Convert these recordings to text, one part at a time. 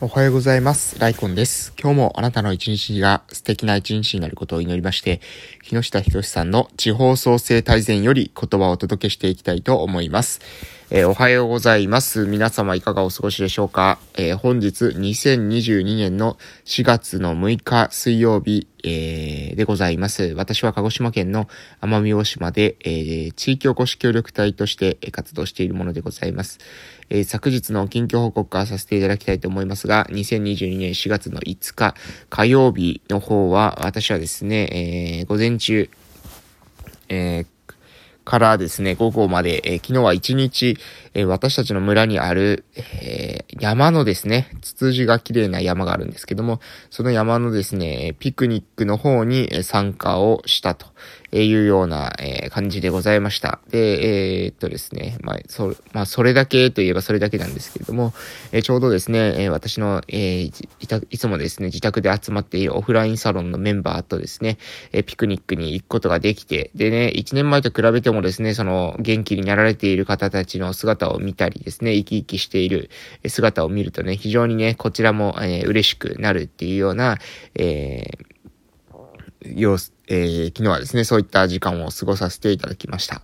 おはようございます。ライコンです。今日もあなたの一日が素敵な一日になることを祈りまして、木下博さんの地方創生大全より言葉をお届けしていきたいと思います。えー、おはようございます。皆様いかがお過ごしでしょうか、えー、本日2022年の4月の6日水曜日、えー、でございます。私は鹿児島県の奄美大島で、え、地域おこし協力隊として活動しているものでございます。えー、昨日の近況報告からさせていただきたいと思いますが、2022年4月の5日火曜日の方は、私はですね、えー、午前中、えー、からですね、午後まで、えー、昨日は一日、えー、私たちの村にある、えー、山のですね、ツツジが綺麗な山があるんですけども、その山のですね、ピクニックの方に参加をしたと。えいうような、え感じでございました。で、えー、っとですね、まあ、そ、まあ、それだけといえばそれだけなんですけれども、えちょうどですね、え私の、えいいつもですね、自宅で集まっているオフラインサロンのメンバーとですね、えピクニックに行くことができて、でね、1年前と比べてもですね、その元気になられている方たちの姿を見たりですね、生き生きしている姿を見るとね、非常にね、こちらも、えー、嬉しくなるっていうような、えー、様子、えー、昨日はですね、そういった時間を過ごさせていただきました。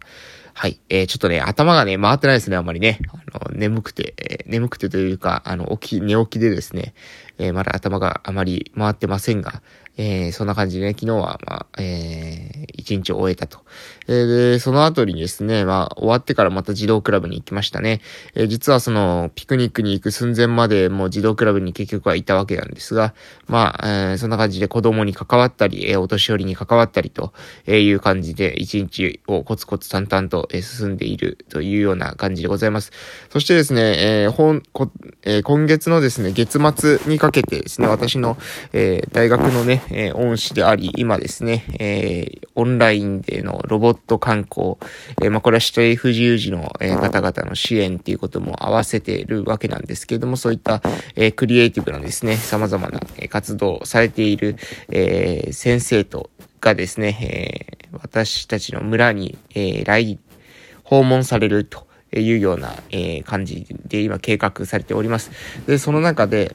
はい。えー、ちょっとね、頭がね、回ってないですね、あんまりね。あの、眠くて、えー、眠くてというか、あの、起き、寝起きでですね、えー、まだ頭があまり回ってませんが、えー、そんな感じでね、昨日は、まあ、えー、一日を終えたと。えー、で、その後にですね、まあ、終わってからまた児童クラブに行きましたね。えー、実はその、ピクニックに行く寸前までもう児童クラブに結局はいたわけなんですが、まあ、えー、そんな感じで子供に関わったり、えー、お年寄りに関わったりという感じで、一日をコツコツ淡々と進んでいるというような感じでございます。そしてですね、えー、本、こえー、今月のですね、月末にかけてですね、私の、えー、大学のね、えー、恩師であり、今ですね、えー、オンラインでのロボット観光、えー、まあ、これは視程不自由児の、えー、方々の支援っていうことも合わせているわけなんですけれども、そういった、えー、クリエイティブなですね、様々な活動をされている、えー、先生と、がですね、えー、私たちの村に、えー、来、訪問されるというような、えー、感じで今計画されております。で、その中で、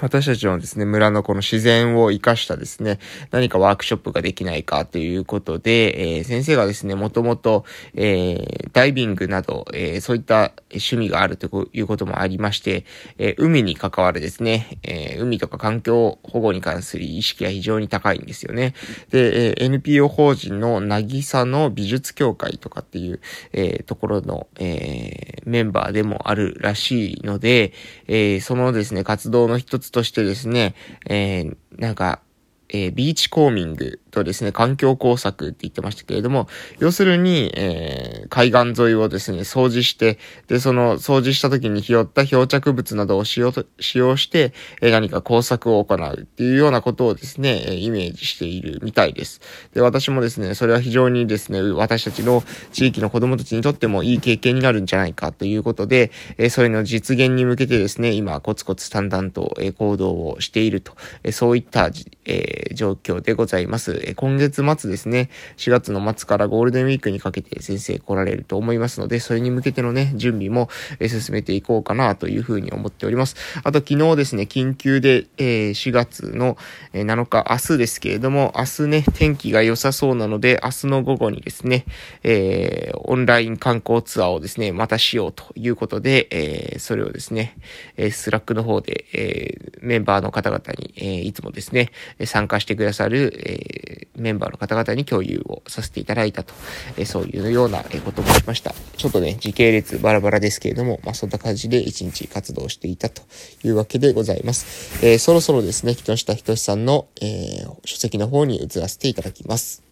私たちのですね、村のこの自然を活かしたですね、何かワークショップができないかということで、えー、先生がですね、もともと、えー、ダイビングなど、えー、そういった趣味があるということもありまして、え海に関わるですね、え海とか環境保護に関する意識が非常に高いんですよね。で、え NPO 法人のなぎさの美術協会とかっていう、えところの、えメンバーでもあるらしいので、えそのですね、活動の一つとしてですね、えー、なんか、えー、ビーチコーミングとですね、環境工作って言ってましたけれども、要するに、えー、海岸沿いをですね、掃除して、で、その掃除した時に拾った漂着物などを使用使用して、えー、何か工作を行うっていうようなことをですね、えイメージしているみたいです。で、私もですね、それは非常にですね、私たちの地域の子供たちにとってもいい経験になるんじゃないかということで、えそれの実現に向けてですね、今、コツコツ淡々と、え行動をしていると、えそういった、え状況でございます。え今月末ですね、4月の末からゴールデンウィークにかけて先生来られると思いますので、それに向けてのね、準備も、え進めていこうかなというふうに思っております。あと昨日ですね、緊急で、えー、4月の7日、明日ですけれども、明日ね、天気が良さそうなので、明日の午後にですね、えー、オンライン観光ツアーをですね、またしようということで、えー、それをですね、え Slack の方で、えメンバーの方々に、えいつもですね、参してくださる、えメンバーの方々に共有をさせていただいたと、えそういうようなこともしました。ちょっとね、時系列バラバラですけれども、まあ、そんな感じで一日活動していたというわけでございます。えー、そろそろですね、木下仁さんの、えー、書籍の方に移らせていただきます。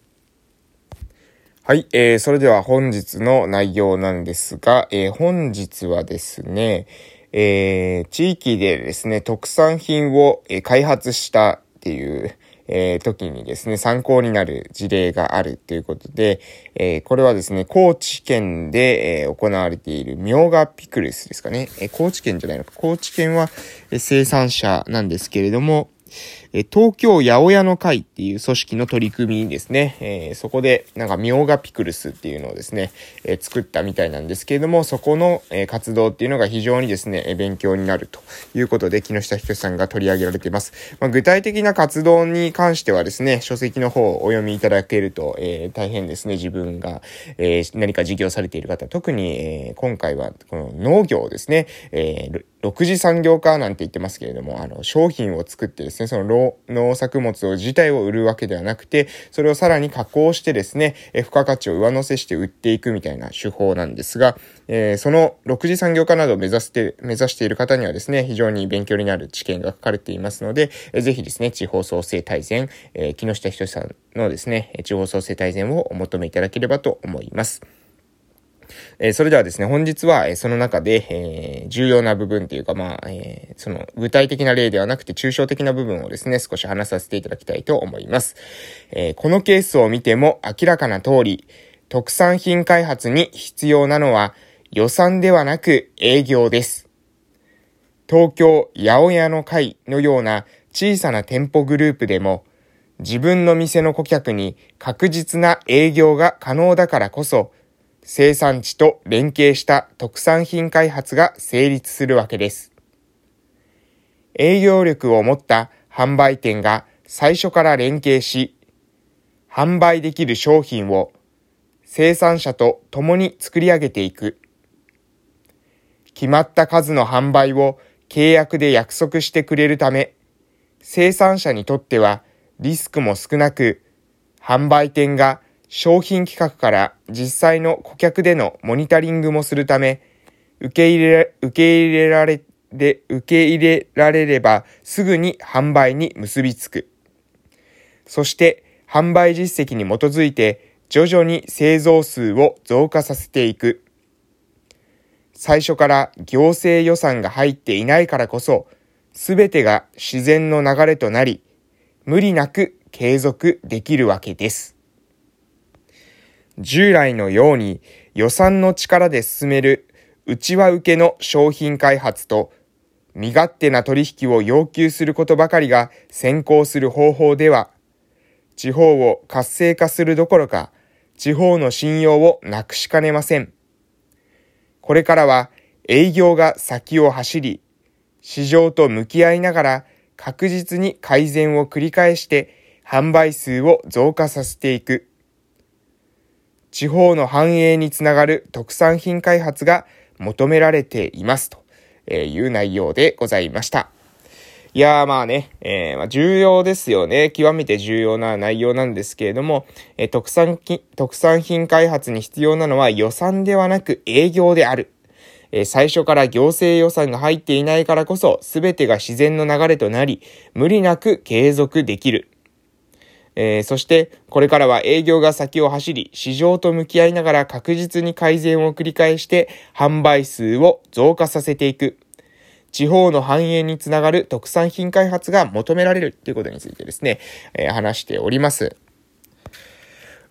はい、えー、それでは本日の内容なんですが、えー、本日はですね、えー、地域でですね、特産品を開発したっていう、えー、時にですね、参考になる事例があるということで、えー、これはですね、高知県で、えー、行われているミョウガピクルスですかね。え高知県じゃないのか。高知県は、え生産者なんですけれども、え東京八百屋の会っていう組織の取り組みにですね。え、そこで、なんか、ミョウガピクルスっていうのをですね、え、作ったみたいなんですけれども、そこの、え、活動っていうのが非常にですね、え勉強になるということで、木下仁さんが取り上げられています。まあ、具体的な活動に関してはですね、書籍の方をお読みいただけると、え大変ですね、自分が、え何か事業されている方、特に、え今回は、この農業ですね、えー6次産業化なんて言ってますけれども、あの、商品を作ってですね、その農作物を自体を売るわけではなくて、それをさらに加工してですね、え付加価値を上乗せして売っていくみたいな手法なんですが、えー、その6次産業化などを目指して、目指している方にはですね、非常に勉強になる知見が書かれていますので、えー、ぜひですね、地方創生大全、えー、木下仁さんのですね、地方創生大全をお求めいただければと思います。えー、それではですね、本日は、えー、その中で、えー、重要な部分というか、まあ、えその具体的な例ではなくて抽象的な部分をですね、少し話させていただきたいと思います。えこのケースを見ても明らかな通り、特産品開発に必要なのは予算ではなく営業です。東京八百屋の会のような小さな店舗グループでも、自分の店の顧客に確実な営業が可能だからこそ、生産地と連携した特産品開発が成立するわけです。営業力を持った販売店が最初から連携し、販売できる商品を生産者と共に作り上げていく。決まった数の販売を契約で約束してくれるため、生産者にとってはリスクも少なく、販売店が商品企画から実際の顧客でのモニタリングもするため、受け入れ、受け入れられ、で、受け入れられればすぐに販売に結びつく。そして販売実績に基づいて徐々に製造数を増加させていく。最初から行政予算が入っていないからこそ、すべてが自然の流れとなり、無理なく継続できるわけです。従来のように予算の力で進める内輪受けの商品開発と身勝手な取引を要求することばかりが先行する方法では、地方を活性化するどころか、地方の信用をなくしかねません。これからは営業が先を走り、市場と向き合いながら確実に改善を繰り返して販売数を増加させていく。地方の繁栄につながる特産品開発が求められていますという内容でございました。いやーまあね、えー、まあ重要ですよね。極めて重要な内容なんですけれども、えー、特産品、特産品開発に必要なのは予算ではなく営業である。えー、最初から行政予算が入っていないからこそ、すべてが自然の流れとなり、無理なく継続できる。えー、そして、これからは営業が先を走り、市場と向き合いながら確実に改善を繰り返して、販売数を増加させていく。地方の繁栄につながる特産品開発が求められるということについてですね、えー、話しております。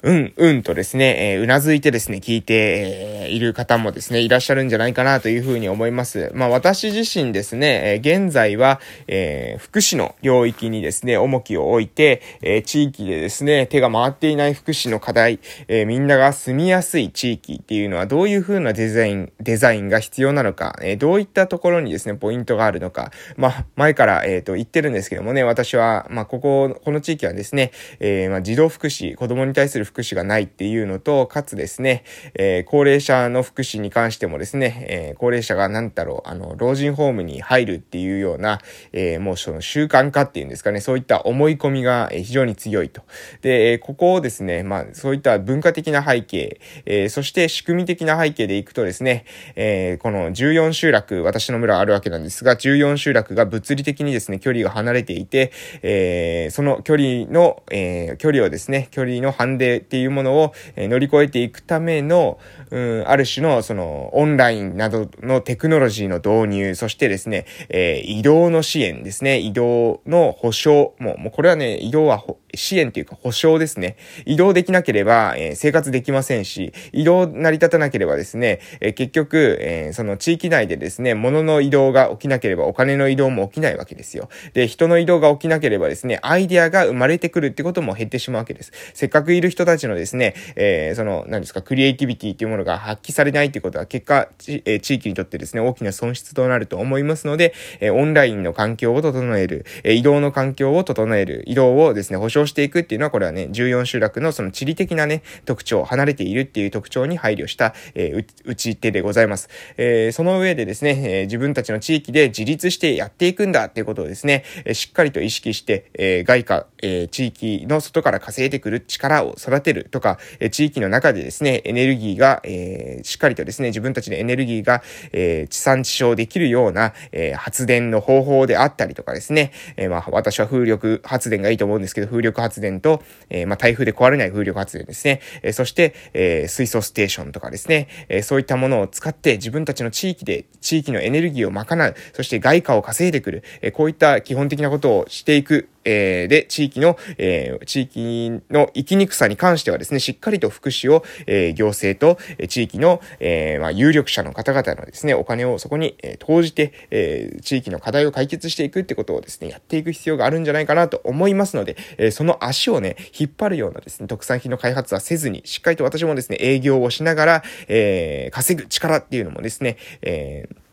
うん、うんとですね、えー、うなずいてですね、聞いて、えー、いる方もですね、いらっしゃるんじゃないかなというふうに思います。まあ私自身ですね、えー、現在は、えー、福祉の領域にですね、重きを置いて、えー、地域でですね、手が回っていない福祉の課題、えー、みんなが住みやすい地域っていうのはどういうふうなデザイン、デザインが必要なのか、えー、どういったところにですね、ポイントがあるのか、まあ前から、えっ、ー、と言ってるんですけどもね、私は、まあここ、この地域はですね、えー、まあ児童福祉、子供に対する福祉がないっていうのと、かつですね、えー、高齢者の福祉に関してもですね、えー、高齢者が何だろう、あの、老人ホームに入るっていうような、えー、もうその習慣化っていうんですかね、そういった思い込みが非常に強いと。で、ここをですね、まあ、そういった文化的な背景、えそして仕組み的な背景でいくとですね、えこの14集落、私の村あるわけなんですが、14集落が物理的にですね、距離が離れていて、えその距離の、え距離をですね、距離の判定っていうものを、え乗り越えていくための、うん、ある種の、その、オンラインなどのテクノロジーの導入、そしてですね、えー、移動の支援ですね、移動の保証、もう、もうこれはね、移動は支援というか保証ですね。移動できなければ、えー、生活できませんし、移動成り立たなければですね、えー、結局、えー、その地域内でですね、物の移動が起きなければお金の移動も起きないわけですよ。で、人の移動が起きなければですね、アイデアが生まれてくるってことも減ってしまうわけです。せっかくいる人たちのですね、えーその、何ですか、クリエイティビティっていうものが発揮されないっていうことは結果、え地域にとってですね、大きな損失となると思いますので、えオンラインの環境を整える、え移動の環境を整える、移動をですね、保証していくっていうのは、これはね、14集落のその地理的なね、特徴、離れているっていう特徴に配慮した、えー、打ち手でございます。えー、その上でですね、えー、自分たちの地域で自立してやっていくんだっていうことをですね、えー、しっかりと意識して、えー、外貨、えー、地域の外から稼いでくる力を育てるとか、え、地域の中でですね、エネルギーが、え、しっかりとですね、自分たちのエネルギーが、え、地産地消できるような、え、発電の方法であったりとかですね、え、まあ、私は風力発電がいいと思うんですけど、風力発電と、え、まあ、台風で壊れない風力発電ですね。え、そして、え、水素ステーションとかですね、え、そういったものを使って自分たちの地域で、地域のエネルギーを賄う、そして外貨を稼いでくる、え、こういった基本的なことをしていく、えー、で、地域の、えー、地域の生きにくさに関してはですね、しっかりと福祉を、えー、行政と、え地域の、え、まあ、有力者の方々のですね、お金をそこに、え、投じて、え、地域の課題を解決していくってことをですね、やっていく必要があるんじゃないかなと思いますので、え、その足をね、引っ張るようなですね、特産品の開発はせずに、しっかりと私もですね、営業をしながら、え、稼ぐ力っていうのもですね、えー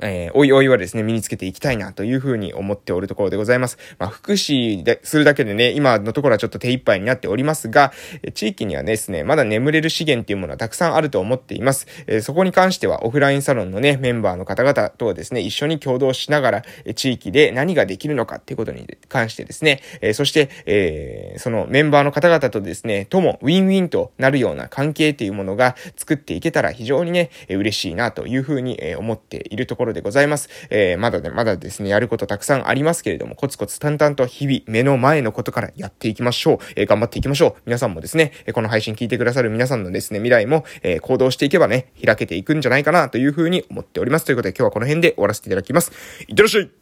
えー、おいおいはですね、身につけていきたいなというふうに思っておるところでございます。まあ、福祉でするだけでね、今のところはちょっと手一杯になっておりますが、地域にはですね、まだ眠れる資源っていうものはたくさんあると思っています。えー、そこに関してはオフラインサロンのね、メンバーの方々とですね、一緒に共同しながら、地域で何ができるのかっていうことに関してですね、えー、そして、えー、そのメンバーの方々とですね、ともウィンウィンとなるような関係っていうものが作っていけたら非常にね、嬉しいなというふうに思っているところころでございます。えー、まだね、まだですね、やることたくさんありますけれども、コツコツ淡々と日々目の前のことからやっていきましょう。えー、頑張っていきましょう。皆さんもですね、この配信聞いてくださる皆さんのですね、未来も、えー、行動していけばね、開けていくんじゃないかなというふうに思っております。ということで今日はこの辺で終わらせていただきます。いってらっしゃい